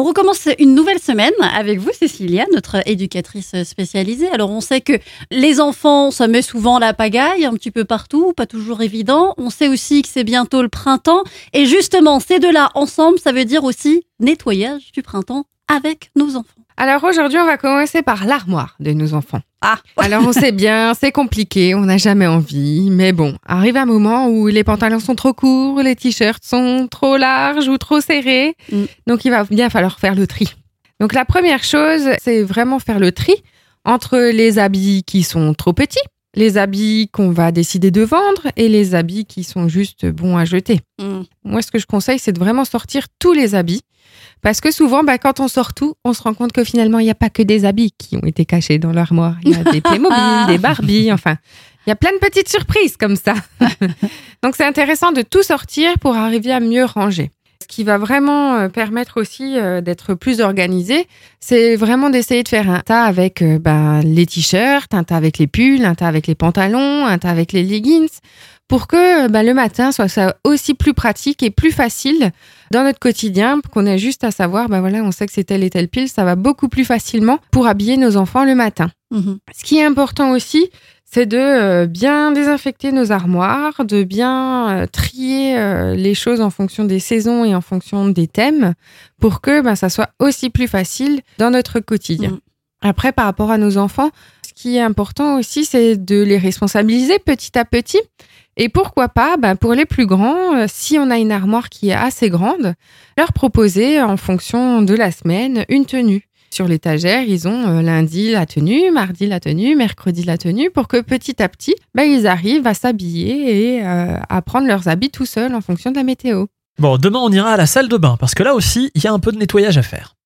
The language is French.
On recommence une nouvelle semaine avec vous, Cécilia, notre éducatrice spécialisée. Alors, on sait que les enfants, ça met souvent la pagaille un petit peu partout, pas toujours évident. On sait aussi que c'est bientôt le printemps. Et justement, ces deux-là ensemble, ça veut dire aussi nettoyage du printemps avec nos enfants. Alors aujourd'hui, on va commencer par l'armoire de nos enfants. Ah, Alors on sait bien, c'est compliqué, on n'a jamais envie, mais bon, arrive un moment où les pantalons sont trop courts, les t-shirts sont trop larges ou trop serrés, Mm. donc il va bien falloir faire le tri. Donc la première chose, c'est vraiment faire le tri entre les habits qui sont trop petits, les habits qu'on va décider de vendre et les habits qui sont juste bons à jeter. Hmm. Moi, ce que je conseille, c'est de vraiment sortir tous les habits. Parce que souvent, bah, quand on sort tout, on se rend compte que finalement, il n'y a pas que des habits qui ont été cachés dans l'armoire. Il y a des Playmobil, des Barbie, enfin, il y a plein de petites surprises comme ça. Donc, c'est intéressant de tout sortir pour arriver à mieux ranger. Qui va vraiment euh, permettre aussi euh, d'être plus organisé, c'est vraiment d'essayer de faire un tas avec euh, ben, les t-shirts, un tas avec les pulls, un tas avec les pantalons, un tas avec les leggings, pour que ben, le matin soit ça aussi plus pratique et plus facile dans notre quotidien, qu'on ait juste à savoir, ben voilà, on sait que c'est telle et telle pile, ça va beaucoup plus facilement pour habiller nos enfants le matin. Mhm. Ce qui est important aussi, c'est de euh, bien désinfecter nos armoires, de bien euh, trier euh, les choses en fonction des saisons et en fonction des thèmes, pour que ben, ça soit aussi plus facile dans notre quotidien. Mm. Après, par rapport à nos enfants, ce qui est important aussi, c'est de les responsabiliser petit à petit. Et pourquoi pas, ben, pour les plus grands, si on a une armoire qui est assez grande, leur proposer en fonction de la semaine une tenue. Sur l'étagère, ils ont euh, lundi la tenue, mardi la tenue, mercredi la tenue, pour que petit à petit, ben, ils arrivent à s'habiller et euh, à prendre leurs habits tout seuls en fonction de la météo. Bon, demain on ira à la salle de bain parce que là aussi il y a un peu de nettoyage à faire.